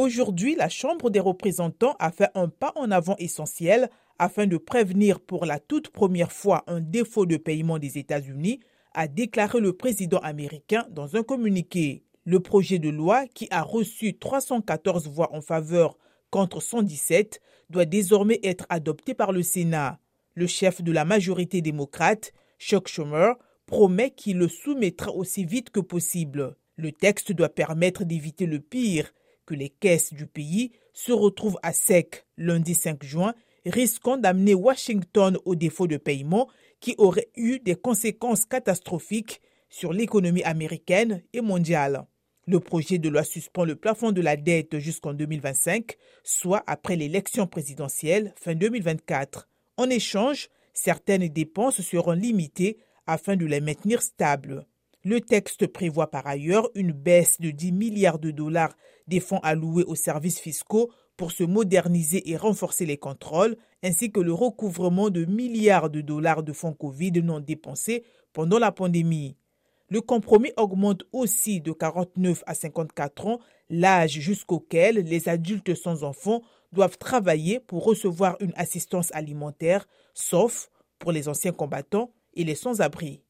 Aujourd'hui, la Chambre des représentants a fait un pas en avant essentiel afin de prévenir pour la toute première fois un défaut de paiement des États-Unis, a déclaré le président américain dans un communiqué. Le projet de loi, qui a reçu 314 voix en faveur contre 117, doit désormais être adopté par le Sénat. Le chef de la majorité démocrate, Chuck Schumer, promet qu'il le soumettra aussi vite que possible. Le texte doit permettre d'éviter le pire, que les caisses du pays se retrouvent à sec lundi 5 juin, risquant d'amener Washington au défaut de paiement qui aurait eu des conséquences catastrophiques sur l'économie américaine et mondiale. Le projet de loi suspend le plafond de la dette jusqu'en 2025, soit après l'élection présidentielle fin 2024. En échange, certaines dépenses seront limitées afin de les maintenir stables. Le texte prévoit par ailleurs une baisse de 10 milliards de dollars des fonds alloués aux services fiscaux pour se moderniser et renforcer les contrôles, ainsi que le recouvrement de milliards de dollars de fonds Covid non dépensés pendant la pandémie. Le compromis augmente aussi de 49 à 54 ans l'âge jusqu'auquel les adultes sans enfants doivent travailler pour recevoir une assistance alimentaire, sauf pour les anciens combattants et les sans-abri.